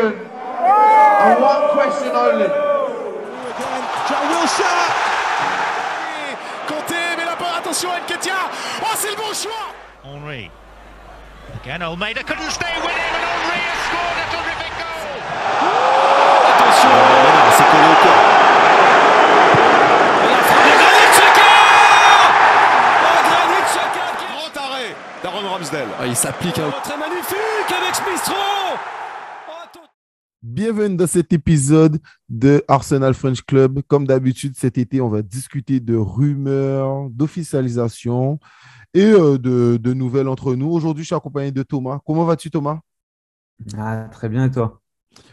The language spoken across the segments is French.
question and one question only. John Wilshire. Conté, mais la bonne attention à Nketia. Oh, c'est le bon choix. Henri. Again, Almeida couldn't stay with him, and Henri has scored a terrific goal. Attention, c'est collé au corps. Oh, d'Aaron Ramsdale. Ah, il s'applique. hein. Très magnifique avec Smith Oh, Bienvenue dans cet épisode de Arsenal French Club. Comme d'habitude, cet été, on va discuter de rumeurs, d'officialisation et euh, de, nouvelles entre nous. Aujourd'hui, je suis accompagné de Thomas. Comment vas-tu, Thomas? Ah, très bien, et toi?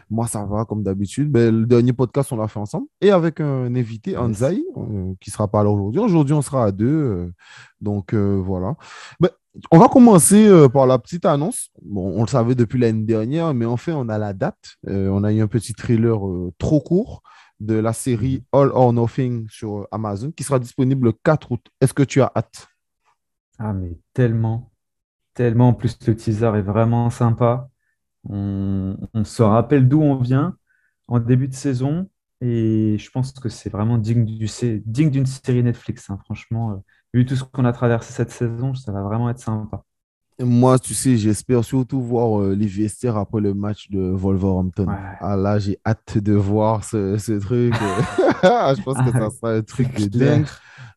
Moi, ça va, comme d'habitude. Ben, le dernier podcast, on l'a fait ensemble et avec un invité, Anzai, euh, qui sera pas là aujourd'hui. Aujourd'hui, on sera à deux. euh, donc, euh, voilà. Ben, on va commencer par la petite annonce. Bon, on le savait depuis l'année dernière, mais enfin, on a la date. On a eu un petit trailer trop court de la série All or Nothing sur Amazon qui sera disponible le 4 août. Est-ce que tu as hâte? Ah, mais tellement, tellement. En plus, le teaser est vraiment sympa. On, on se rappelle d'où on vient en début de saison et je pense que c'est vraiment digne du, d'une série Netflix. hein. Franchement, euh, vu tout ce qu'on a traversé cette saison, ça va vraiment être sympa. Moi, tu sais, j'espère surtout voir euh, les vestiaires après le match de Wolverhampton. Ouais. Ah là, j'ai hâte de voir ce, ce truc. Je pense que ça sera un truc de dingue.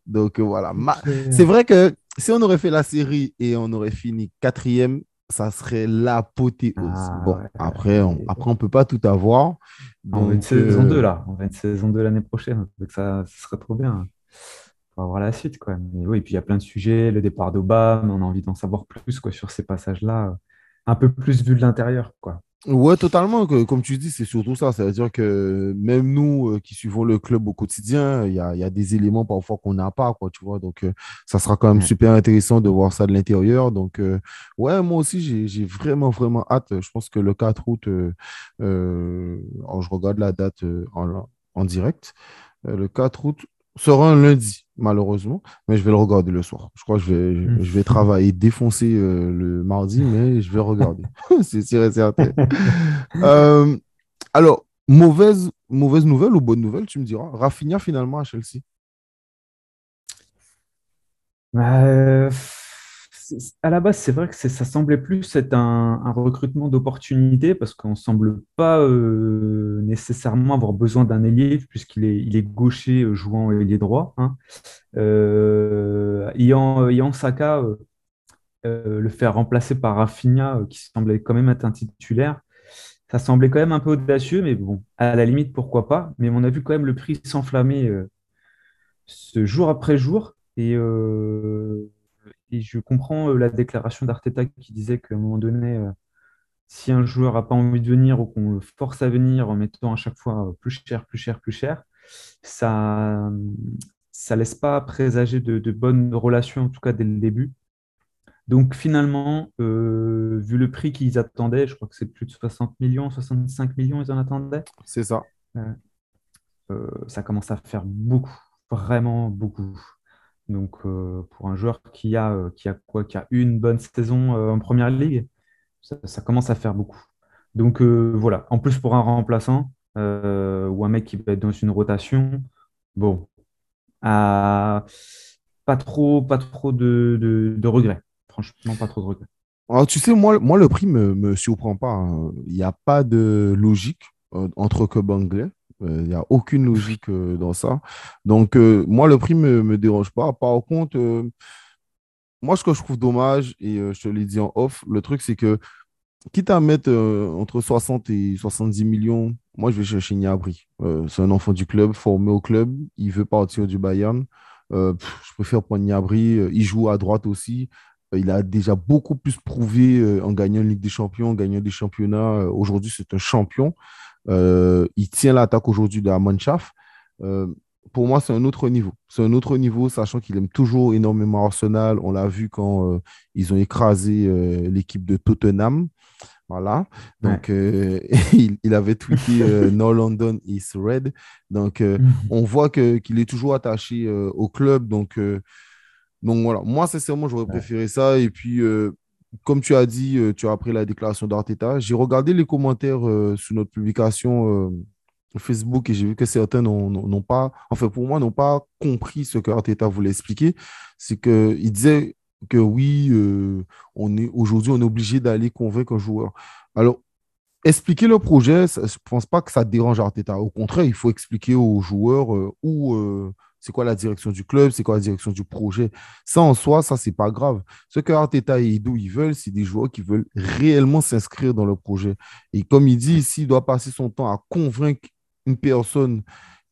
Donc euh, voilà. Ma-. C'est vrai que si on aurait fait la série et on aurait fini quatrième, ça serait l'apothéose. Ah, bon, ouais. après, on, après, on peut pas tout avoir. On va une Donc, saison euh, 2 là, on va une saison 2 l'année prochaine, donc ça, ça serait trop bien. Faut avoir la suite quoi. Mais oui, et puis il y a plein de sujets, le départ d'Obama, on a envie d'en savoir plus quoi sur ces passages-là, un peu plus vu de l'intérieur quoi. Ouais, totalement. Comme tu dis, c'est surtout ça. C'est-à-dire que même nous euh, qui suivons le club au quotidien, il y a, y a des éléments parfois qu'on n'a pas, quoi, tu vois. Donc, euh, ça sera quand même super intéressant de voir ça de l'intérieur. Donc, euh, ouais, moi aussi, j'ai, vraiment, vraiment hâte. Je pense que le 4 août, euh, euh, alors, je regarde la date euh, en, en direct. Euh, le 4 août sera un lundi, malheureusement, mais je vais le regarder le soir. Je crois que je vais, je, Mm. je vais travailler, défoncer euh, le mardi, mais je vais regarder. c'est sûr et certain. Euh, alors, mauvaise, mauvaise nouvelle ou bonne nouvelle, tu me diras. Rafinha finalement à Chelsea. Euh, à la base, c'est vrai que ça semblait plus être un, recrutement d'opportunité parce qu'on ne semble pas euh, nécessairement avoir besoin d'un ailier puisqu'il est, gaucher euh, jouant ailier droit. hein. Euh, ayant, Saka, euh, le faire remplacer par Rafinha qui semblait quand même être un titulaire, ça semblait quand même un peu audacieux, mais bon, à la limite, pourquoi pas. Mais on a vu quand même le prix s'enflammer ce jour après jour. Et, et je comprends euh, la déclaration d'Arteta qui disait qu'à un moment donné, euh, si un joueur n'a pas envie de venir ou qu'on le force à venir en mettant à chaque fois euh, plus cher, plus cher, plus cher, ça ça laisse pas présager de, de bonnes relations, en tout cas dès le début. Donc finalement, euh, vu le prix qu'ils attendaient, je crois que c'est plus de 60 millions, 65 millions, ils en attendaient C'est ça. euh, ça commence à faire beaucoup, vraiment beaucoup. Donc, euh, pour un joueur qui a, euh, une bonne saison euh, en première ligue, ça, commence à faire beaucoup. Donc, voilà. En plus, pour un remplaçant ou un mec qui va être dans une rotation, bon, pas trop, pas trop de, regrets. Franchement, pas trop de regrets. Alors, tu sais, moi, moi le prix me, me surprend pas. hein. Il n'y a pas de logique entre clubs anglais. Euh, Il n'y a aucune logique euh, dans ça. Donc, euh, moi, le prix ne me, me dérange pas. Par contre, moi, ce que je trouve dommage, et je te l'ai dit en off, le truc, c'est que quitte à mettre entre 60 et 70 millions, moi, je vais chercher Gnabry. Euh, c'est un enfant du club, formé au club. Il veut partir du Bayern. Je préfère prendre. Euh, Il joue à droite aussi. Il a déjà beaucoup plus prouvé en gagnant une Ligue des Champions, en gagnant des championnats. Aujourd'hui, c'est un champion. Euh, il tient l'attaque aujourd'hui de la Mannschaft. Euh, pour moi, c'est un autre niveau. C'est un autre niveau, sachant qu'il aime toujours énormément Arsenal. On l'a vu quand euh, ils ont écrasé euh, l'équipe de Tottenham. Voilà. Donc, il, il avait tweeté No London is red. Donc, euh, on voit qu'il est toujours attaché au club. Donc, donc voilà. Moi, sincèrement, j'aurais Ouais. préféré ça. Et puis, comme tu as dit, euh, tu as appris la déclaration d'Arteta. J'ai regardé les commentaires euh, sous notre publication euh, Facebook et j'ai vu que certains n'ont pas, enfin pour moi, n'ont pas compris ce que Arteta voulait expliquer. C'est qu'il disait que oui, aujourd'hui, on est obligé d'aller convaincre un joueur. Alors, expliquer le projet, je ne pense pas que ça dérange Arteta. Au contraire, il faut expliquer aux joueurs où, c'est quoi la direction du club, c'est quoi la direction du projet? Ça, en soi, ça, c'est pas grave. Ce que Arteta et Edu, ils veulent, c'est des joueurs qui veulent réellement s'inscrire dans le projet. Et comme il dit, s'il doit passer son temps à convaincre une personne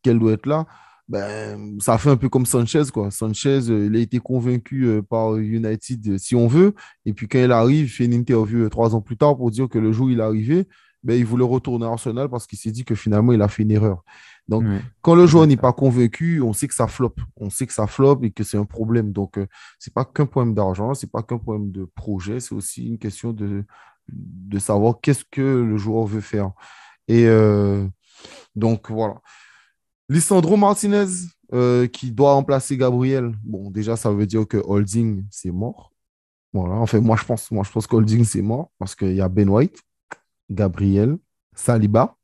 qu'elle doit être là, ben, ça fait un peu comme Sanchez, quoi. Sanchez, euh, il a été convaincu euh, par United, euh, si on veut, et puis quand il arrive, il fait une interview trois ans plus tard pour dire que le jour où il est arrivé, ben, il voulait retourner à Arsenal parce qu'il s'est dit que finalement, il a fait une erreur. Donc, quand le joueur n'est pas convaincu, on sait que ça floppe. On sait que ça floppe et que c'est un problème. Donc, euh, c'est pas qu'un problème d'argent, c'est pas qu'un problème de projet, c'est aussi une question de, de savoir qu'est-ce que le joueur veut faire. Et euh, donc, voilà. Lissandro Martinez, euh, qui doit remplacer Gabriel. Bon, déjà, ça veut dire que Holding, c'est mort. Voilà. Enfin, moi, je pense, moi, je pense qu'Holding, c'est mort parce qu'il y a Ben White, Gabriel, Saliba.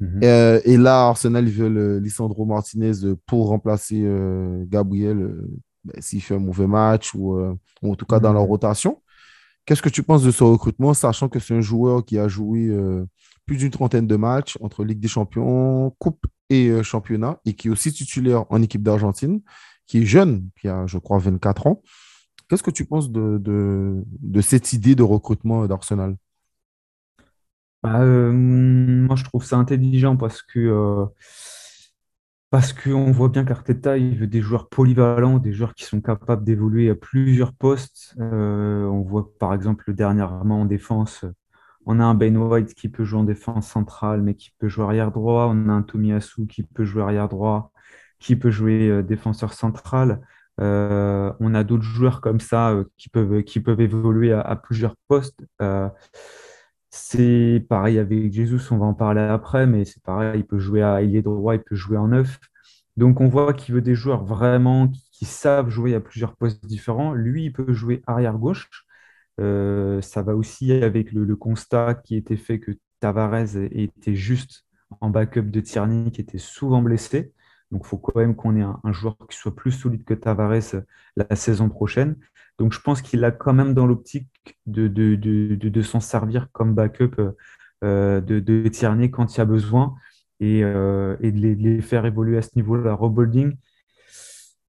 Mhm. Euh, et là, Arsenal, ils veulent euh, Lisandro Martinez pour remplacer euh, Gabriel euh, ben, s'il fait un mauvais match ou, ou en tout cas dans la Mhm. rotation. Qu'est-ce que tu penses de ce recrutement, sachant que c'est un joueur qui a joué euh, plus d'une trentaine de matchs entre Ligue des Champions, Coupe et euh, Championnat, et qui est aussi titulaire en équipe d'Argentine, qui est jeune, qui a, je crois, 24 ans. Qu'est-ce que tu penses de, de, de cette idée de recrutement d'Arsenal? Bah, euh, moi, je trouve ça intelligent parce que euh, parce qu'on voit bien qu'Arteta, il veut des joueurs polyvalents, des joueurs qui sont capables d'évoluer à plusieurs postes. Euh, on voit par exemple dernièrement en défense, on a un Ben White qui peut jouer en défense centrale, mais qui peut jouer arrière droit. On a un Tomiyasu qui peut jouer arrière droit, qui peut jouer défenseur central. On a d'autres joueurs comme ça qui peuvent, qui peuvent évoluer à, plusieurs postes. C'est pareil avec Jesus, on va en parler après, mais c'est pareil, il peut jouer à ailier droit, il peut jouer en neuf. Donc on voit qu'il veut des joueurs vraiment qui, qui savent jouer à plusieurs postes différents. Lui, il peut jouer arrière gauche. Euh, ça va aussi avec le, le constat qui était fait que Tavares était juste en backup de Tierney, qui était souvent blessé. Donc il faut quand même qu'on ait un, un joueur qui soit plus solide que Tavares euh, la saison prochaine. Donc je pense qu'il a quand même dans l'optique de, de, de, de, s'en servir comme backup euh, de, de Tierney quand il y a besoin et, euh, et de les, de les faire évoluer à ce niveau-là. Rebuilding,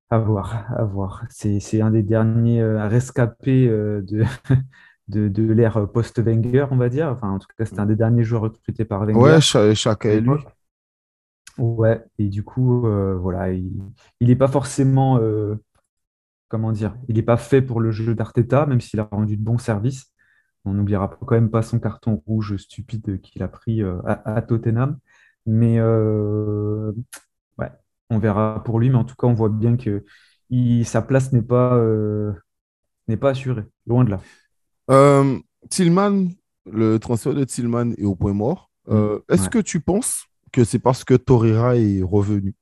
à voir, à voir. C'est, un des derniers rescapés de, de, de l'ère post-Wenger, on va dire. Enfin, en tout cas, c'était un des derniers joueurs recrutés par Wenger Ouais, cha- chacun à et lui. Ouais, et du coup, euh, voilà, il n'est pas forcément, euh, comment dire, il n'est pas fait pour le jeu d'Arteta, même s'il a rendu de bons services. On n'oubliera quand même pas son carton rouge stupide qu'il a pris euh, à, à Tottenham. Mais ouais, on verra pour lui, mais en tout cas, on voit bien que il- sa place n'est pas, n'est pas assurée, loin de là. Tillman, le transfert de Tillman est au point mort. Euh, est-ce Ouais. que tu penses que c'est parce que Torreira est revenu?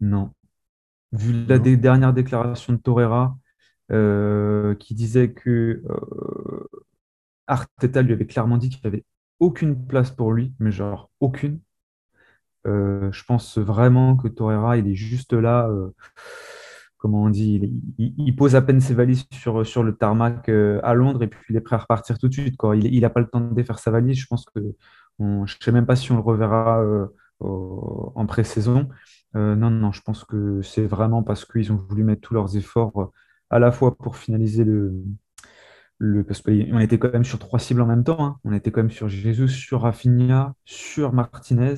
Non. Vu la Non. dernière déclaration de Torreira, euh, qui disait que euh, Arteta lui avait clairement dit qu'il n'y avait aucune place pour lui, mais genre aucune. Euh, je pense vraiment que Torreira, il est juste là, comment on dit, il, pose à peine ses valises sur, sur le tarmac à Londres et puis il est prêt à repartir tout de suite, quoi. Il n'a pas le temps de défaire sa valise. Je pense que je ne sais même pas si on le reverra euh, en pré-saison. Euh, non, non, je pense que c'est vraiment parce qu'ils ont voulu mettre tous leurs efforts à la fois pour finaliser le, le, parce qu'on était quand même sur trois cibles en même temps. hein. On était quand même sur Jesus, sur Rafinha, sur Martinez.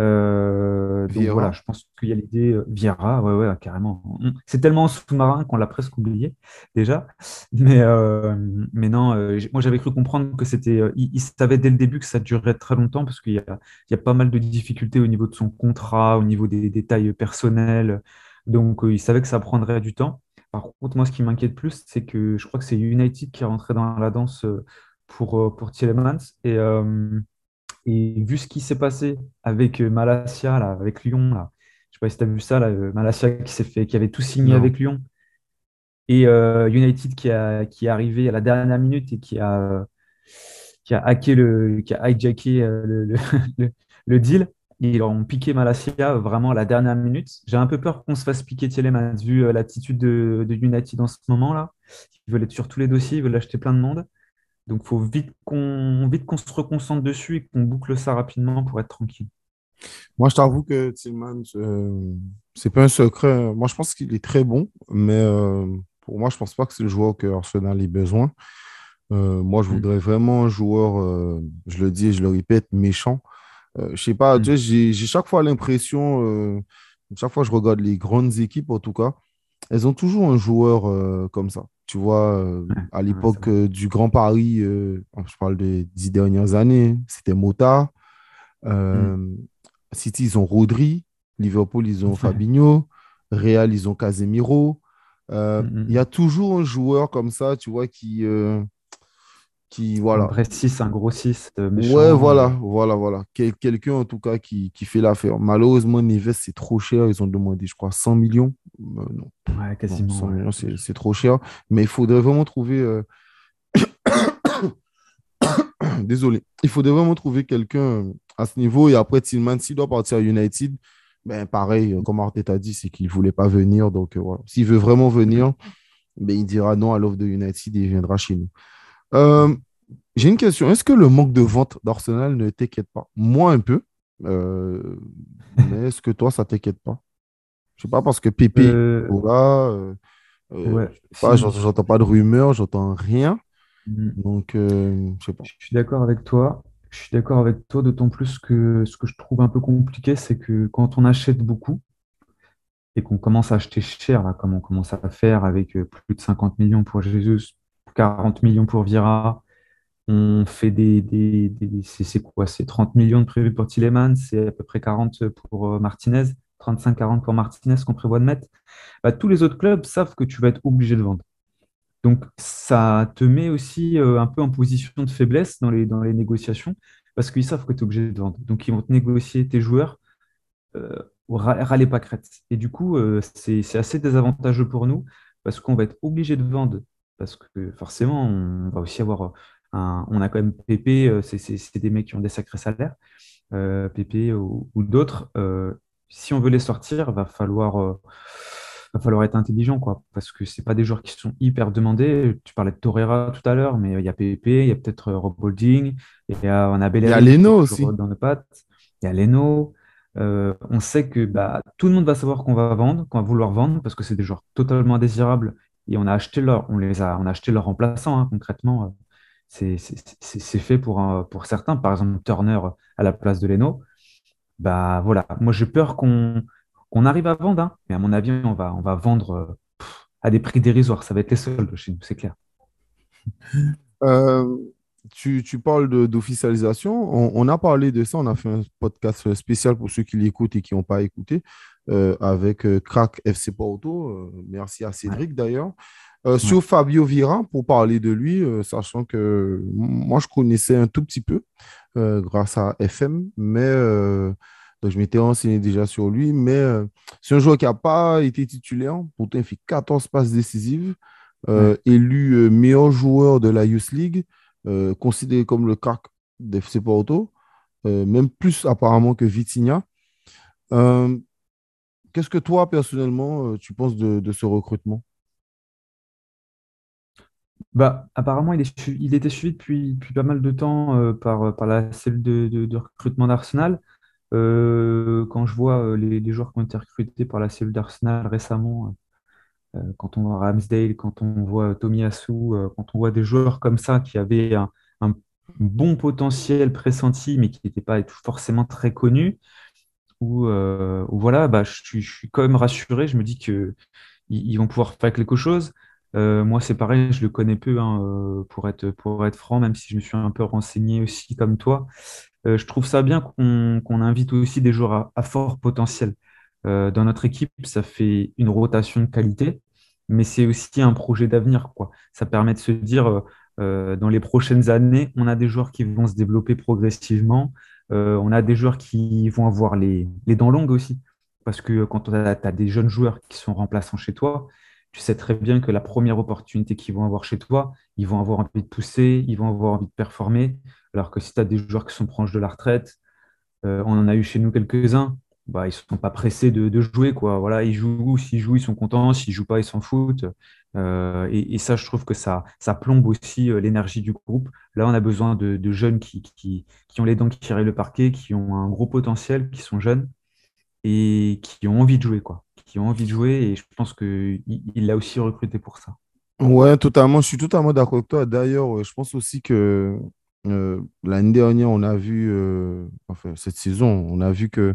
Euh, donc voilà, je pense qu'il y a l'idée euh, Vieira, ouais, ouais, carrément. On- C'est tellement sous-marin qu'on l'a presque oublié déjà. Mais, euh, mais non, moi j'avais cru comprendre que c'était. il, il savait dès le début que ça durerait très longtemps parce qu'il y a, il y a pas mal de difficultés au niveau de son contrat, au niveau des détails personnels. Donc il savait que ça prendrait du temps. Par contre, moi ce qui m'inquiète plus, c'est que je crois que c'est United qui est rentré dans la danse pour, pour Tielemans. Et. Et vu ce qui s'est passé avec euh, Malacia, là, avec Lyon, là, je sais pas si tu as vu ça, là, euh, Malacia qui s'est fait, qui avait tout signé Non. avec Lyon, Et euh, United qui, a, qui est arrivé à la dernière minute et qui a, qui a hacké le, qui a hijacké le, le, le, deal. Ils ont piqué Malasia vraiment à la dernière minute. J'ai un peu peur qu'on se fasse piquer Tielemans vu l'attitude de, de, United en ce moment-là. Ils veulent être sur tous les dossiers, ils veulent acheter plein de monde. Donc, il faut vite qu'on vite qu'on se reconcentre dessus et qu'on boucle ça rapidement pour être tranquille. Moi, je t'avoue que Tillman, euh, c'est pas un secret. Moi, je pense qu'il est très bon, mais euh, pour moi, je pense pas que c'est le joueur que Arsenal a besoin. Euh, moi, je mm. voudrais vraiment un joueur, euh, je le dis et je le répète, méchant. je sais pas, mm. j'ai chaque fois l'impression, chaque fois que je regarde les grandes équipes, en tout cas, elles ont toujours un joueur comme ça. Tu vois, à l'époque du Grand Paris, je parle des dix dernières années, c'était Mota. Mm. City, ils ont Rodri. Liverpool, ils ont Fabinho. Real, ils ont Casemiro. Euh, mm, mm. Il y a toujours un joueur comme ça, tu vois, qui. Euh, qui voilà. Un vrai 6, un gros 6. Euh, ouais, voilà, voilà, voilà. Quelqu'un, en tout cas, qui, qui fait l'affaire. Malheureusement, Neves, c'est trop cher. Ils ont demandé, je crois, 100 millions. non. Ouais, quasiment. 100 millions, c'est trop cher. Mais il faudrait vraiment trouver. Désolé. Il faudrait vraiment trouver quelqu'un à ce niveau. Et après, Tillman, s'il doit partir à United, ben, pareil, euh, comme Arteta dit, c'est qu'il ne voulait pas venir. Donc, euh, voilà. S'il veut vraiment venir, ben, il dira non à l'offre de United et il viendra chez nous. Euh, j'ai une question. Est-ce que le manque de vente d'Arsenal ne t'inquiète pas? Moi, un peu. mais est-ce que toi, ça ne t'inquiète pas? Je ne sais pas, parce que Pépé, euh... j'entends pas de rumeurs, j'entends rien. Mm. Donc, je sais pas. Je suis d'accord avec toi. Je suis d'accord avec toi, d'autant plus que ce que je trouve un peu compliqué, c'est que quand on achète beaucoup et qu'on commence à acheter cher, là, comme on commence à faire avec euh, plus de 50 millions pour Jésus, 40 millions pour Vira, on fait des. des, c'est quoi? C'est 30 millions de prévus pour Tillemans, c'est à peu près 40 pour euh, Martinez, 35-40 pour Martinez qu'on prévoit de mettre. Bah, tous les autres clubs savent que tu vas être obligé de vendre. Donc, ça te met aussi euh, un peu en position de faiblesse dans les, négociations parce qu'ils savent que tu es obligé de vendre. Donc, ils vont te négocier tes joueurs euh, râler pas crête. Et du coup, c'est assez désavantageux pour nous parce qu'on va être obligé de vendre parce que forcément, on va aussi avoir un. On a quand même PP, euh, c'est des mecs qui ont des sacrés salaires, PP ou, ou d'autres. si on veut les sortir, va falloir va falloir être intelligent, quoi, parce que c'est pas des joueurs qui sont hyper demandés. Tu parlais de Torreira tout à l'heure, mais il y a PP, il y a peut-être euh, Rob Holding, il y a, on a Il y a Leno aussi. Dans le pattes. Il y a Leno. Euh, on sait que bah, tout le monde va savoir qu'on va vendre, qu'on va vouloir vendre, parce que c'est des joueurs totalement indésirables. Et on a acheté leur, on les a, on a acheté leur remplaçant, hein, concrètement. C'est fait pour, pour certains, par exemple Turner à la place de Leno. Bah voilà, moi j'ai peur qu'on on arrive à vendre, hein. mais à mon avis, on va, on va vendre à des prix dérisoires. Ça va être les soldes chez nous, c'est clair. Euh, tu, parles d'officialisation. On, a parlé de ça. On a fait un podcast spécial pour ceux qui l'écoutent et qui n'ont pas écouté euh, avec Crack FC Porto. merci à Cédric d'ailleurs. Sur Fabio Vira, pour parler de lui, sachant que moi, je connaissais un tout petit peu grâce à FM, mais donc, je m'étais renseigné déjà sur lui, mais euh, c'est un joueur qui n'a pas été titulaire. Pourtant, il fait 14 passes décisives. Euh, élu euh, meilleur joueur de la Youth League, considéré comme le crack d'FC Porto, même plus apparemment que Vitinha. Qu'est-ce que toi, personnellement, tu penses de, ce recrutement? Bah, apparemment, il, était suivi depuis, pas mal de temps par, par la cellule de, recrutement d'Arsenal. Euh, quand je vois euh, les, joueurs qui ont été recrutés par la cellule d'Arsenal récemment, euh, quand on voit Ramsdale, quand on voit Tomiyasu, quand on voit des joueurs comme ça qui avaient un, bon potentiel pressenti, mais qui n'étaient pas forcément très connus, ou voilà, bah, je, suis, je, quand même rassuré. Je me dis qu'ils ils vont pouvoir faire quelque chose. moi, c'est pareil, je le connais peu, hein, pour être, pour être franc, même si je me suis un peu renseigné aussi comme toi. Euh, je trouve ça bien qu'on invite aussi des joueurs à, fort potentiel. Euh, dans notre équipe, ça fait une rotation de qualité, mais c'est aussi un projet d'avenir. Ça permet de se dire, euh, dans les prochaines années, on a des joueurs qui vont se développer progressivement. On a des joueurs qui vont avoir les, les dents longues aussi. Parce que quand tu as, des jeunes joueurs qui sont remplaçants chez toi, tu sais très bien que la première opportunité qu'ils vont avoir chez toi, ils vont avoir envie de pousser, ils vont avoir envie de performer. Alors que si tu as des joueurs qui sont proches de la retraite, euh, on en a eu chez nous quelques-uns, bah, ils ne sont pas pressés de, jouer. Quoi. Voilà, ils jouent, s'ils jouent, ils sont contents, s'ils ne jouent pas, ils s'en foutent. Euh, et, ça, je trouve que ça, ça plombe aussi euh, l'énergie du groupe. Là, on a besoin de, jeunes qui, qui, ont les dents qui tirent le parquet, qui ont un gros potentiel, qui sont jeunes et qui ont envie de jouer. Quoi. Qui ont envie de jouer et je pense qu'il il l'a aussi recruté pour ça. Ouais, totalement. Je suis totalement d'accord avec toi. D'ailleurs, je pense aussi que euh, l'année dernière, on a vu, enfin, cette saison, on a vu que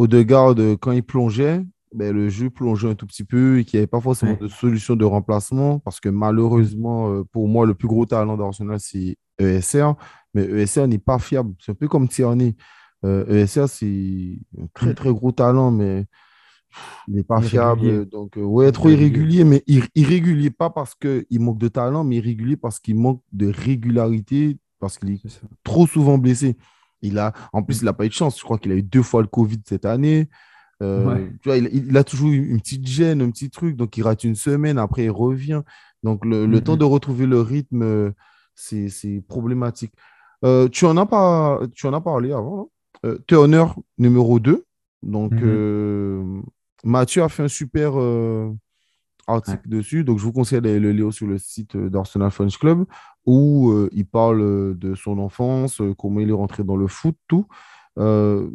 Odegaard, quand il plongeait, ben, le jeu plongeait un tout petit peu et qu'il n'y avait pas forcément de solution de remplacement parce que malheureusement, euh, pour moi, le plus gros talent d'Arsenal, c'est ESR. Mais ESR n'est pas fiable. C'est un peu comme Tierney. ESR, euh, e c'est un très, très gros talent, mais il n'est pas fiable. Donc, euh, ouais, trop irrégulier, mais irrégulier pas parce qu'il manque de talent, mais irrégulier parce qu'il manque de régularité, parce qu'il est trop souvent blessé. Il a, en plus, il n'a pas eu de chance. Je crois qu'il a eu deux fois le Covid cette année. Euh, tu vois, il, a toujours une petite gêne, un petit truc. Donc, il rate une semaine. Après, il revient. Donc, le, mm, temps mm. de retrouver le rythme, euh, c'est problématique. Euh, tu, en as pas, tu en as parlé avant. Euh, Turner, numéro 2. Donc, mm-hmm. Mathieu a fait un super article dessus. Donc, je vous conseille d'aller le lire sur le site d'Arsenal French Club où euh, il parle de son enfance, euh, comment il est rentré dans le foot, tout. Euh,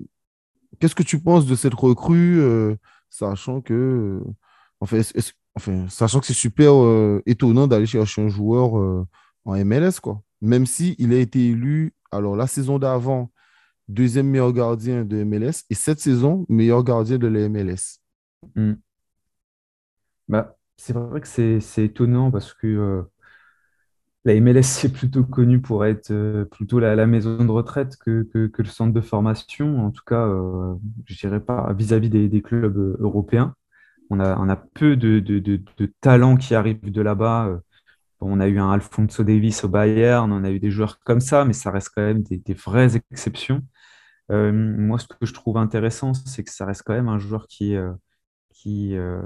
qu'est-ce que tu penses de cette recrue, sachant que, enfin, enfin, sachant que c'est super étonnant d'aller chercher un joueur en MLS, quoi. Même si a été élu, alors la saison d'avant, deuxième meilleur gardien de MLS et cette saison, meilleur gardien de la MLS. Hmm. Bah, c'est vrai que c'est étonnant parce que la MLS, c'est plutôt connu pour être euh, plutôt la, maison de retraite que, le centre de formation. En tout cas, euh, je dirais pas vis-à-vis des, clubs euh, européens. On a, on a peu de, de, talents qui arrivent de là-bas. on a eu un Alfonso Davis au Bayern, on a eu des joueurs comme ça, mais ça reste quand même des, vraies exceptions. moi, ce que je trouve intéressant, c'est que ça reste quand même un joueur qui est qui, euh,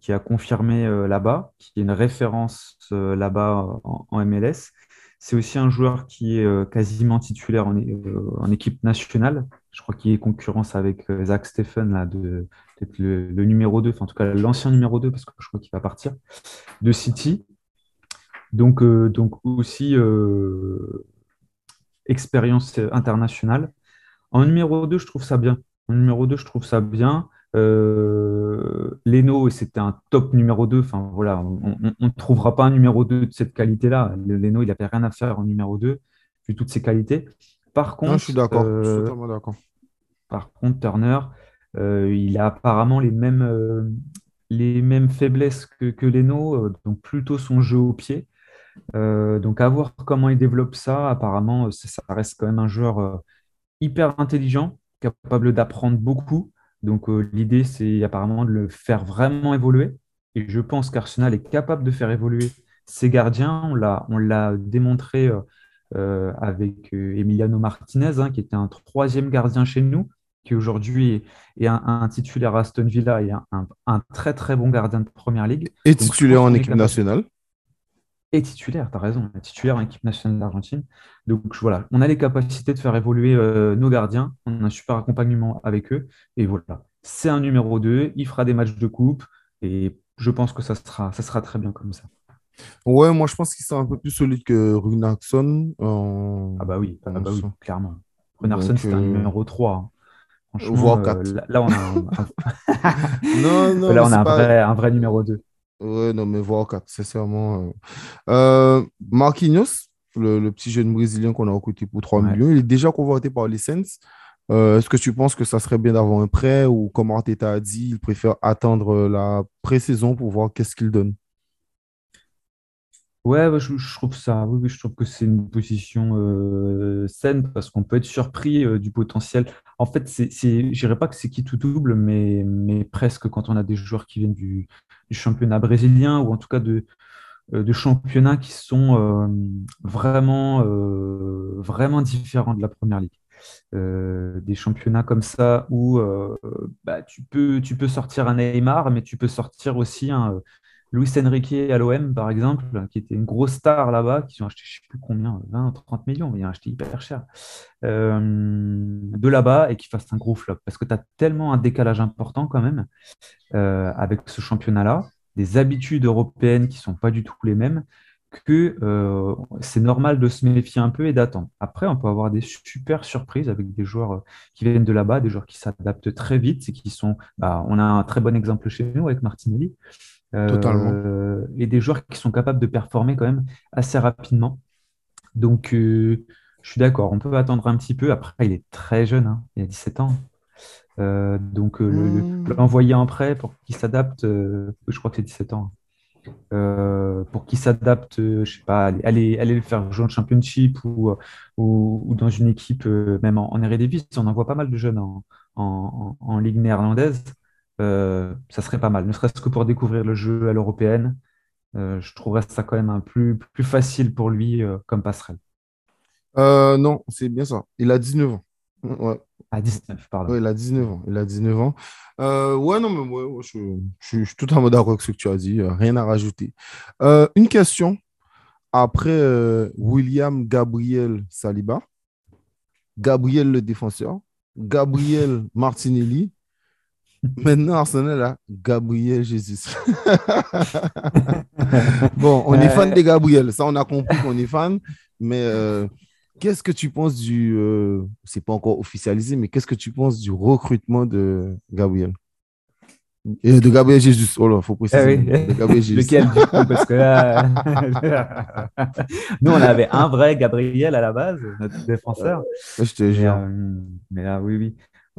qui a confirmé euh, là-bas, qui est une référence euh, là-bas en, MLS. C'est aussi un joueur qui est quasiment titulaire en, en, équipe nationale. Je crois qu'il est concurrence avec Zach Stephen, là, de, peut-être le, numéro 2, enfin en tout cas l'ancien numéro 2, parce que je crois qu'il va partir, de City. Donc, donc aussi expérience internationale. En numéro 2, je trouve ça bien. En numéro 2, je trouve ça bien. Euh, Leno, c'était un top numéro 2. Enfin, voilà, on ne trouvera pas un numéro 2 de cette qualité-là. Leno, il n'avait rien à faire en numéro 2, vu toutes ses qualités. Par contre, je suis d'accord. Euh, d'accord. Par contre, Turner, euh, il a apparemment les mêmes, les mêmes faiblesses que, que Leno, donc plutôt son jeu au pied. donc, à voir comment il développe ça. Apparemment, ça reste quand même un joueur hyper intelligent, capable d'apprendre beaucoup. Donc euh, l'idée, c'est apparemment de le faire vraiment évoluer. Et je pense qu'Arsenal est capable de faire évoluer ses gardiens. On l'a, on l'a démontré euh, euh, avec Emiliano Martinez, hein, qui était un troisième gardien chez nous, qui aujourd'hui est, un, titulaire à Aston Villa et un, très très bon gardien de Première Ligue. Et titulaire en équipe nationale et titulaire, tu as raison, titulaire en équipe nationale d'Argentine. Donc voilà, on a les capacités de faire évoluer euh, nos gardiens, on a un super accompagnement avec eux, et voilà. C'est un numéro 2, il fera des matchs de coupe, et je pense que ça sera, ça sera très bien comme ça. Ouais, moi je pense qu'il sera un peu plus solide que Runaxon. Ah bah oui, ah bah oui clairement. Runaxon, c'est un euh, numéro 3. Hein. Franchement, 4. Euh, là, on a un, non, non, là, on a un, vrai, un vrai numéro 2. Ouais, non, mais voir 4, sincèrement. Euh... Marquinhos, le, petit jeune brésilien qu'on a recruté pour 3 millions, il est déjà convoité par les Saints. Euh, est-ce que tu penses que ça serait bien d'avoir un prêt ou comme Arteta a dit, il préfère attendre la pré-saison pour voir qu'est-ce qu'il donne? Ouais, je, trouve ça. Oui, je trouve que c'est une position saine parce qu'on peut être surpris du potentiel. En fait, c'est, c'est, dirais pas que c'est qui tout double, mais, mais presque quand on a des joueurs qui viennent du, championnat brésilien ou en tout cas de, de championnats qui sont vraiment, vraiment différents de la première ligue. des championnats comme ça où bah, tu peux, tu peux sortir un Neymar, mais tu peux sortir aussi un Luis Enrique à l'OM, par exemple, qui était une grosse star là-bas, qui ont acheté, je ne sais plus combien, 20, 30 millions, mais ils ont acheté hyper cher, euh, de là-bas et qui fasse un gros flop. Parce que tu as tellement un décalage important quand même euh, avec ce championnat-là, des habitudes européennes qui ne sont pas du tout les mêmes, que euh, c'est normal de se méfier un peu et d'attendre. Après, on peut avoir des super surprises avec des joueurs qui viennent de là-bas, des joueurs qui s'adaptent très vite et qui sont. Bah, on a un très bon exemple chez nous avec Martinelli. Totalement. et des joueurs qui sont capables de performer quand même assez rapidement. Donc, je suis d'accord, on peut attendre un petit peu. Après, il est très jeune, hein, il a 17 ans. Euh, donc, mmh. l'envoyer en prêt pour qu'il s'adapte, euh, je crois que c'est 17 ans. Euh, pour qu'il s'adapte, je sais pas, aller, aller, le faire jouer en championship ou, ou, dans une équipe, même en, en Eredivisie. On en voit pas mal de jeunes en, en, en Ligue néerlandaise. Ça serait pas mal, ne serait-ce que pour découvrir le jeu à l'européenne. je trouverais ça quand même un plus, plus facile pour lui comme passerelle. non, c'est bien ça. Il a 19 ans. Ouais. À 19, pardon. il a 19 ans. Il a 19 ans. Euh, ouais, non, mais ouais, je, je, suis tout en mode d'accord avec ce que tu as dit. Euh, rien à rajouter. Euh, une question. Après William Gabriel Saliba, Gabriel le défenseur, Gabriel Martinelli, maintenant Arsenal a Gabriel Jesus. bon, on est fan de Gabriel. Ça, on a compris qu'on est fan. Mais Qu'est-ce que tu penses du. Euh, c'est pas encore officialisé, mais qu'est-ce que tu penses du recrutement de Gabriel? Et de Gabriel Jesus. Oh là, faut préciser. Ah Gabriel Jesus. Lequel du coup? Parce que là. Nous, on avait un vrai Gabriel à la base, notre défenseur. je te jure. Euh, mais là, oui, oui.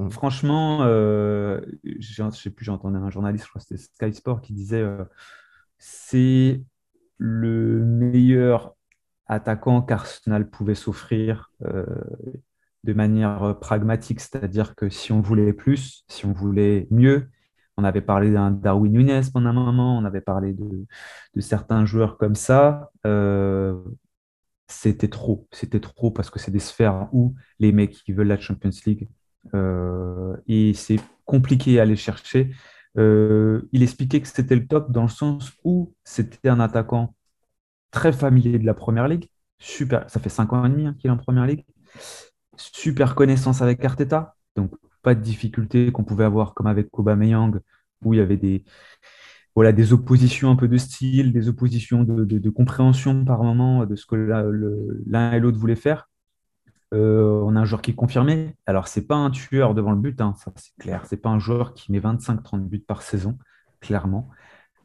Franchement, euh, j'ai entendu un journaliste, je crois que c'était Sky Sport, qui disait c'est le meilleur attaquant qu'Arsenal pouvait s'offrir euh, de manière pragmatique, c'est-à-dire que si on voulait plus, si on voulait mieux, on avait parlé d'un Darwin Nunes pendant un moment, on avait parlé de, certains joueurs comme ça. Euh, c'était trop, c'était trop parce que c'est des sphères où les mecs qui veulent la Champions League euh, et c'est compliqué à aller chercher. il expliquait que c'était le top dans le sens où c'était un attaquant très familier de la première ligue. Super, ça fait cinq ans et demi hein, qu'il est en première ligue. Super connaissance avec Arteta, donc pas de difficulté qu'on pouvait avoir comme avec Aubameyang, où il y avait des, voilà, des oppositions un peu de style, des oppositions de, compréhension par moment de ce que l'un et l'autre voulaient faire. Euh, on a un joueur qui est confirmé. Alors, c'est pas un tueur devant le but, hein, ça c'est clair. C'est pas un joueur qui met 25-30 buts par saison, clairement.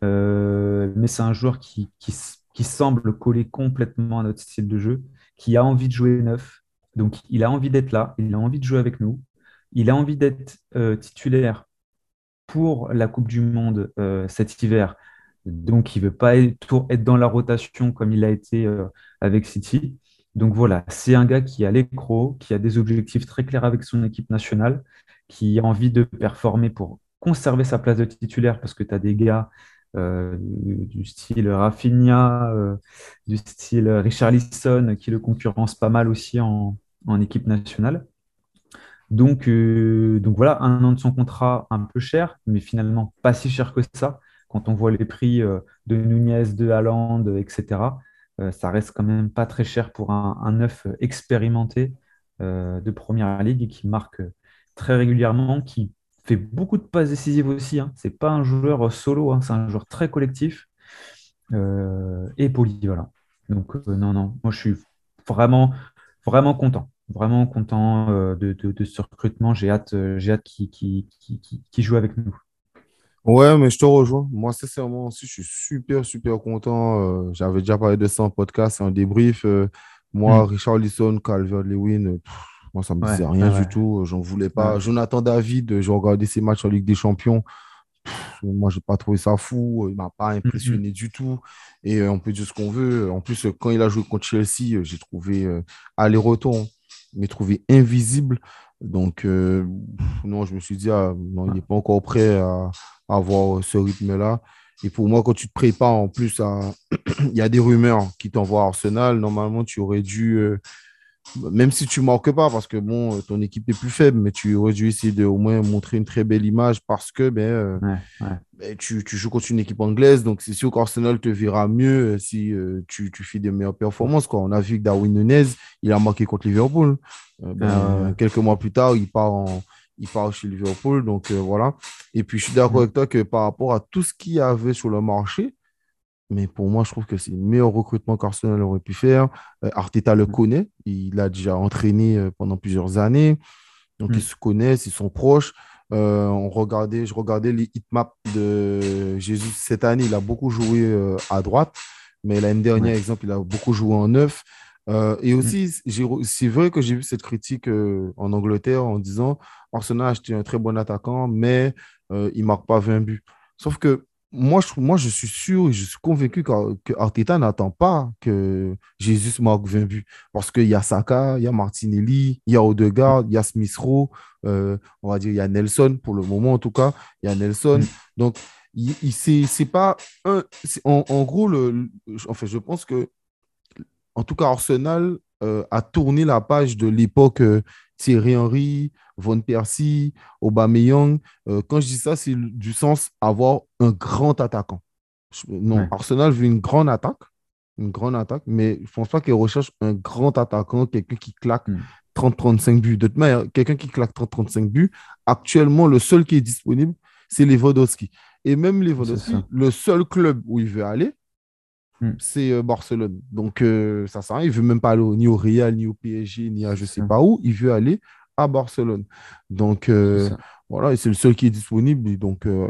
Euh, mais c'est un joueur qui, semble coller complètement à notre style de jeu, qui a envie de jouer neuf. Donc, il a envie d'être là, il a envie de jouer avec nous, il a envie d'être euh, titulaire pour la Coupe du Monde cet hiver. Donc, il ne veut pas être, dans la rotation comme il a été avec City. Donc voilà, c'est un gars qui a l'écro, qui a des objectifs très clairs avec son équipe nationale, qui a envie de performer pour conserver sa place de titulaire parce que tu as des gars euh, du, style Rafinha, euh, du style Richard Lisson, qui le concurrence pas mal aussi en, équipe nationale. Donc, euh, donc voilà, un an de son contrat un peu cher, mais finalement pas si cher que ça. Quand on voit les prix de Nunez, de Haaland, etc., ça reste quand même pas très cher pour un, un neuf expérimenté de première ligue qui marque très régulièrement, qui fait beaucoup de passes décisives aussi. Hein. C'est pas un joueur solo, hein. c'est un joueur très collectif euh, et polyvalent. Donc euh, non, non, moi je suis vraiment, vraiment content, vraiment content euh, de, ce recrutement. J'ai hâte, j'ai hâte qu'il qui, joue avec nous. Ouais, mais je te rejoins. Moi, sincèrement aussi, je suis super, super content. J'avais déjà parlé de ça en podcast, en débrief. moi, mm. Richard Lisson, Calvert-Lewin, moi, ça me disait rien du tout. J'en voulais pas. Jonathan David, j'ai regardé ses matchs en Ligue des Champions. moi, j'ai pas trouvé ça fou. Il m'a pas impressionné du tout. Et euh, on peut dire ce qu'on veut. En plus, quand il a joué contre Chelsea, euh, j'ai trouvé euh, aller-retour, mais trouvé invisible. Donc, non, je me suis dit, ah, non, il n'est pas encore prêt à, avoir ce rythme-là. Et pour moi, quand tu te prépares en plus, il y a des rumeurs qui t'envoient à Arsenal. Normalement, tu aurais dû même si tu marques pas, parce que bon, ton équipe est plus faible, mais tu aurais dû essayer de au moins montrer une très belle image parce que ben, euh, ben tu, joues contre une équipe anglaise, donc c'est sûr qu'Arsenal te verra mieux euh, si euh, tu, fais des meilleures performances. Quoi. On a vu que Darwin Nunez, il a marqué contre Liverpool. Ben, quelques mois plus tard, il part, en, il part chez Liverpool, donc voilà. Et puis je suis d'accord mm. avec toi que par rapport à tout ce qu'il y avait sur le marché, mais pour moi, je trouve que c'est le meilleur recrutement qu'Arsenal aurait pu faire. Euh, Arteta le mm. connaît. Il a déjà entraîné euh, pendant plusieurs années. Donc, ils mm. se connaissent, ils sont proches. Euh, on regardait, je regardais les hitmaps de Jésus cette année. Il a beaucoup joué à droite. Mais l'année dernière, par exemple, il a beaucoup joué en neuf. et mm. aussi, c'est vrai que j'ai vu cette critique en Angleterre en disant Arsenal a acheté un très bon attaquant, mais il ne marque pas 20 buts. Sauf que moi, je, moi, je suis sûr et je suis convaincu que, Arteta n'attend pas que Jésus marque 20 buts. Parce qu'il y a Saka, il y a Martinelli, il y a Odegaard, il y a Smith Rowe, euh, on va dire, il y a Nelson, pour le moment en tout cas, il y a Nelson. Mm. Donc, il, c'est pas un. En, gros, le, en fait, je pense que, en tout cas, Arsenal euh, a tourné la page de l'époque euh, Thierry Henry, Von Persie, Aubameyang. Euh, quand je dis ça, c'est du sens avoir un grand attaquant. Non, Arsenal veut une grande attaque, une grande attaque, mais je ne pense pas qu'il recherche un grand attaquant, quelqu'un qui claque 30-35 hmm. buts. De toute manière, quelqu'un qui claque 30-35 buts, actuellement, le seul qui est disponible, c'est Lewandowski. Et même Lewandowski, le seul club où il veut aller, hmm. c'est euh, Barcelone. Donc, euh, ça sert à rien. Il ne veut même pas aller ni au Real, ni au PSG, ni à je ne sais pas où. Il veut aller à Barcelone. Donc, euh, voilà, et c'est le seul qui est disponible. Donc, euh,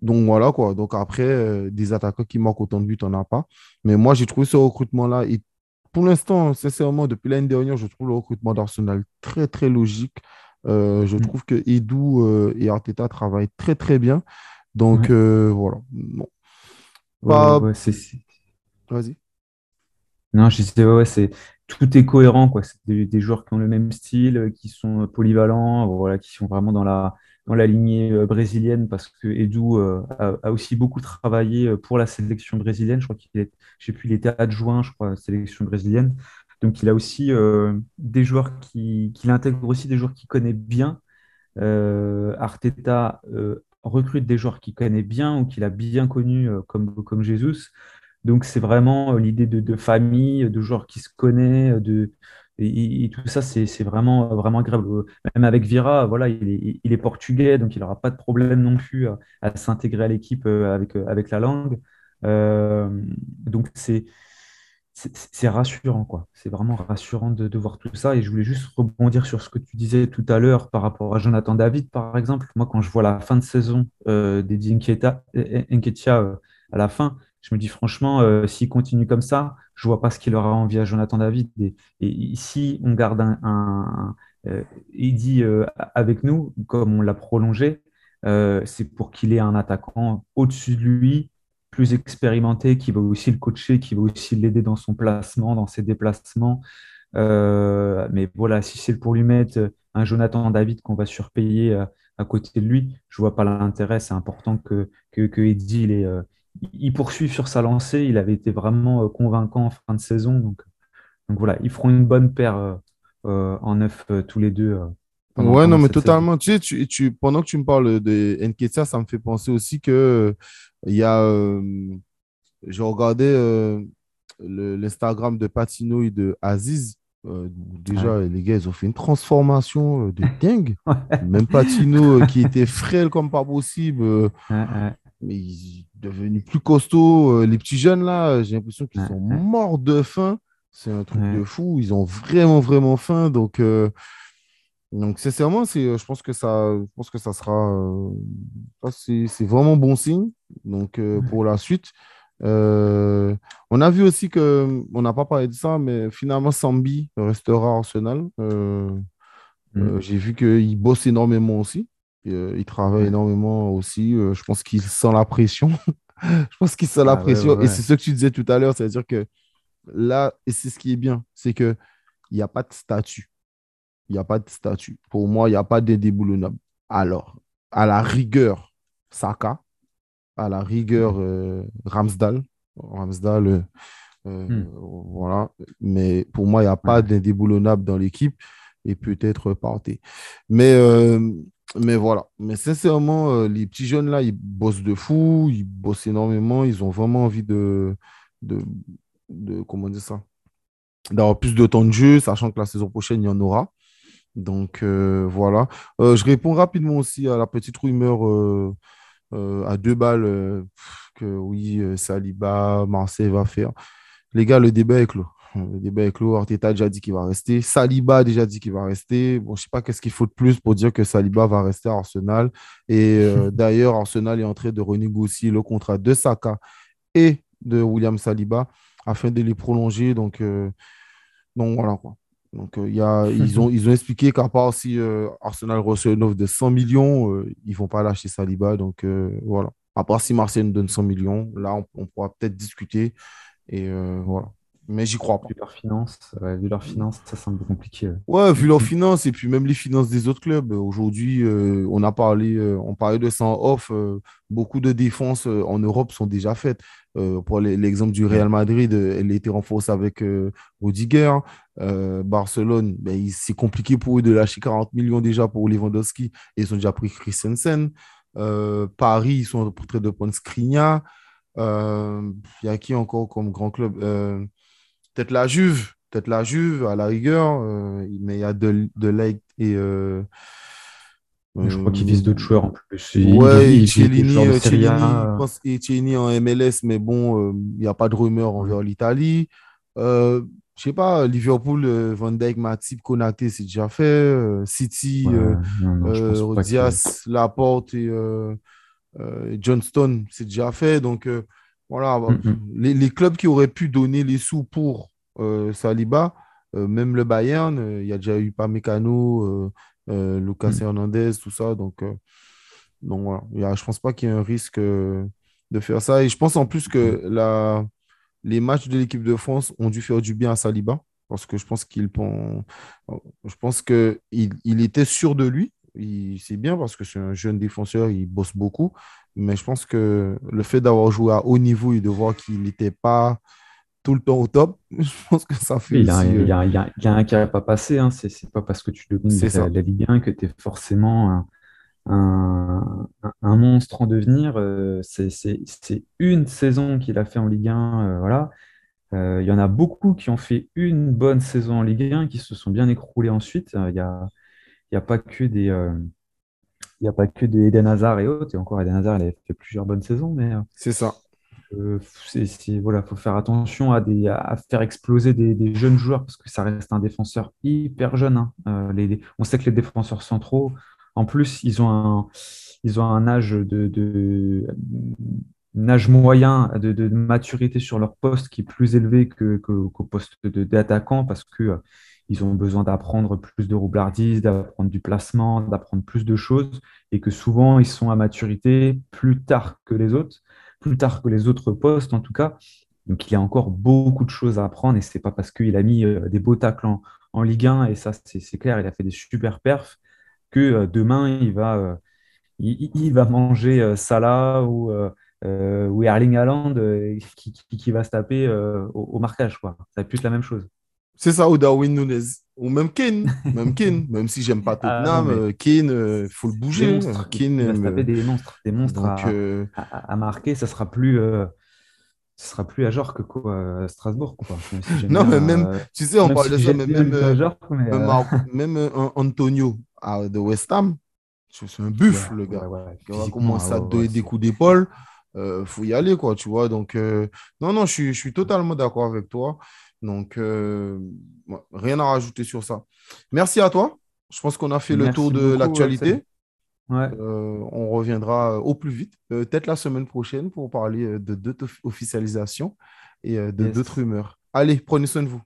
donc voilà, quoi. Donc, après, euh, des attaquants qui marquent autant de buts, on n'a pas. Mais moi, j'ai trouvé ce recrutement-là. Et pour l'instant, sincèrement, depuis l'année dernière, je trouve le recrutement d'Arsenal très, très logique. je mm. trouve que Edu et Arteta travaillent très, très bien. Donc, voilà. Bon. Vas-y. Non, je disais, ouais, c'est tout est cohérent, quoi. C'est des, joueurs qui ont le même style, euh, qui sont euh, polyvalents, voilà, qui sont vraiment dans la, dans la lignée euh, brésilienne, parce que Edu a, aussi beaucoup travaillé pour la sélection brésilienne. Je crois qu'il est, il était adjoint, je crois, à la sélection brésilienne. Donc il a aussi des joueurs qui, qui intègre aussi des joueurs qu'il connaît bien. Arteta recrute des joueurs qu'il connaît bien ou qu'il a bien connus, comme, comme Jesus. Donc, c'est vraiment euh, l'idée de, famille, de joueurs qui se connaissent, de, et, tout ça, c'est vraiment, vraiment agréable. Même avec Vira, voilà, il est, portugais, donc il n'aura pas de problème non plus à, s'intégrer à l'équipe euh, avec, euh, avec la langue. donc, c'est rassurant, quoi. C'est vraiment rassurant de, voir tout ça. Et je voulais juste rebondir sur ce que tu disais tout à l'heure par rapport à Jonathan David, par exemple. Moi, quand je vois la fin de saison euh, d'Eddie à la fin, je me dis franchement, euh, s'il continue comme ça, je vois pas ce qu'il aura envie à Jonathan David. Et, si on garde un, euh, Eddie euh, avec nous, comme on l'a prolongé, c'est pour qu'il ait un attaquant au-dessus de lui, plus expérimenté, qui va aussi le coacher, qui va aussi l'aider dans son placement, dans ses déplacements. mais voilà, si c'est pour lui mettre un Jonathan David qu'on va surpayer à côté de lui, je vois pas l'intérêt. C'est important que, que, il est il poursuit sur sa lancée. Il avait été vraiment euh, convaincant en fin de saison. Donc, donc voilà, ils feront une bonne paire euh, euh, en neuf tous les deux. ouais, non, mais totalement. Tu sais, tu, tu, pendant que tu me parles de Nketiah, ça me fait penser aussi que il y a. J'ai regardé l'Instagram de Patino et de Aziz. déjà, les gars, ils ont fait une transformation de dingue. Même Patino, qui était frêle comme pas possible, mais ils sont devenus plus costauds. Euh, les petits jeunes, là, j'ai l'impression qu'ils sont morts de faim. C'est un truc de fou. Ils ont vraiment, vraiment faim. Donc, euh, donc sincèrement, je pense que ça, je pense que ça sera. Euh, c'est vraiment bon signe. Donc, pour la suite. on a vu aussi que, on n'a pas parlé de ça, mais finalement, Sambi restera Arsenal. Mm. J'ai vu qu'il bosse énormément aussi. Euh, il travaille énormément aussi. Euh, je pense qu'il sent la pression. je pense qu'il sent la ah pression. Et c'est ce que tu disais tout à l'heure, c'est-à-dire que là, et c'est ce qui est bien, c'est qu'il n'y a pas de statut. Il n'y a pas de statut. Pour moi, il n'y a pas d'indéboulonnable. Alors, à la rigueur, Saka, à la rigueur, euh, Ramsdale. Ramsdale, Hmm. Voilà. Mais pour moi, il n'y a pas d'indéboulonnable dans l'équipe et peut-être parté. Mais, mais voilà. Mais sincèrement, les petits jeunes là, ils bossent de fou, ils bossent énormément, ils ont vraiment envie de, de, de comment dire ça, d'avoir plus de temps de jeu, sachant que la saison prochaine, il y en aura. Donc voilà. je réponds rapidement aussi à la petite rumeur à deux balles que oui, Saliba, Marseille va faire. Les gars, le débat est clos. Le débat est clos. Arteta a déjà dit qu'il va rester. Saliba a déjà dit qu'il va rester. Bon, je ne sais pas qu'est-ce qu'il faut de plus pour dire que Saliba va rester à Arsenal. Et d'ailleurs, Arsenal est en train de renégocier le contrat de Saka et de William Saliba afin de les prolonger. Donc, donc voilà quoi. Donc, y a, ils, ont, ils ont expliqué qu'à part si Arsenal reçoit une offre de 100 millions, ils ne vont pas lâcher Saliba. Donc, voilà. À part si Marseille nous donne 100 millions, là, on pourra peut-être discuter. Et euh, voilà. Mais j'y crois pas. Vu leur finance, vu leur finance, ça semble compliqué. Ouais. vu leurs finances et puis même les finances des autres clubs. Aujourd'hui, euh, on a parlé, euh, on parlait de ça en off. beaucoup de défenses en Europe sont déjà faites. pour l'exemple du Real Madrid, elle a été renforcée avec Rudiger. Barcelone, ben, c'est compliqué pour eux de lâcher 40 millions déjà pour Lewandowski et ils ont déjà pris Christensen. Paris, ils sont en train de prendre Skriniar. Il euh, y a qui encore comme grand club euh, Peut-être la Juve, peut-être la Juve à la rigueur, euh, mais il y a de, de et. je crois qu'ils visent d'autres joueurs en plus. Ouais, Chiellini en MLS, mais bon, il n'y a pas de rumeur envers l'Italie. Euh, je sais pas, Liverpool, Van Dijk, Matip, Konaté, c'est déjà fait. City, Diaz, Laporte et euh, Johnston, c'est déjà fait. Donc, euh, voilà, mm-hmm. les, clubs qui auraient pu donner les sous pour euh, Saliba, même le Bayern, il y a déjà eu Pamecano, Lucas mm. Hernandez, tout ça. Donc, donc voilà, je ne pense pas qu'il y ait un risque de faire ça. Et je pense en plus que mm. la, les matchs de l'équipe de France ont dû faire du bien à Saliba parce que je pense qu'il je pense que il, était sûr de lui c'est bien parce que c'est un jeune défenseur, il bosse beaucoup. Mais je pense que le fait d'avoir joué à haut niveau et de voir qu'il n'était pas tout le temps au top, je pense que ça fait. il, y a, il, a, un qui n'a pas passé. Hein. C'est pas parce que tu domines la, la, Ligue 1 que tu es forcément un, un, monstre en devenir. Euh, c'est une saison qu'il a fait en Ligue 1. Euh, voilà. Euh, il y en a beaucoup qui ont fait une bonne saison en Ligue 1 qui se sont bien écroulés ensuite. Il y a il n'y a pas que des. Euh, il n'y a pas que des Eden Hazard et autres. Et encore, Eden Hazard, il a fait plusieurs bonnes saisons. mais euh, C'est ça. Euh, voilà, faut faire attention à, des, à faire exploser des, jeunes joueurs parce que ça reste un défenseur hyper jeune. Hein. les, on sait que les défenseurs centraux, en plus, ils ont un, ils ont un âge de, de âge moyen de, maturité sur leur poste qui est plus élevé qu'au que, poste d'attaquant parce que ils ont besoin d'apprendre plus de roublardise, d'apprendre du placement, d'apprendre plus de choses, et que souvent ils sont à maturité plus tard que les autres, plus tard que les autres postes en tout cas. Donc il y a encore beaucoup de choses à apprendre, et c'est pas parce qu'il a mis euh, des beaux tacles en, Ligue 1, et ça c'est clair, il a fait des super perfs, que euh, demain il va, euh, il, va manger Salah ou, ou Erling Haaland qui, va se taper au, marquage. Quoi. Ça plus la même chose. C'est ça, ou Darwin Nunez. Ou même Kane. Même Kane. Même si j'aime pas ah, Tottenham, euh, Kane, il euh, faut le bouger. Kane, il va se taper des monstres. Des monstres euh, à, marquer. Ça sera plus. Ce sera plus à genre que quoi, à Strasbourg. Quoi. non, mais même, tu sais, on parle de ça, mais même, même, Antonio de West Ham, c'est un buff, le gars. il va commencer à donner des coups d'épaule. Il faut y aller, quoi, tu vois. Donc, non, non, je suis, je suis totalement d'accord avec toi. Donc, euh, rien à rajouter sur ça. Merci à toi. Je pense qu'on a fait le tour de l'actualité. Euh, on reviendra au plus vite, euh, peut-être la semaine prochaine, pour parler de d'autres officialisations et de d'autres rumeurs. Allez, prenez soin de vous.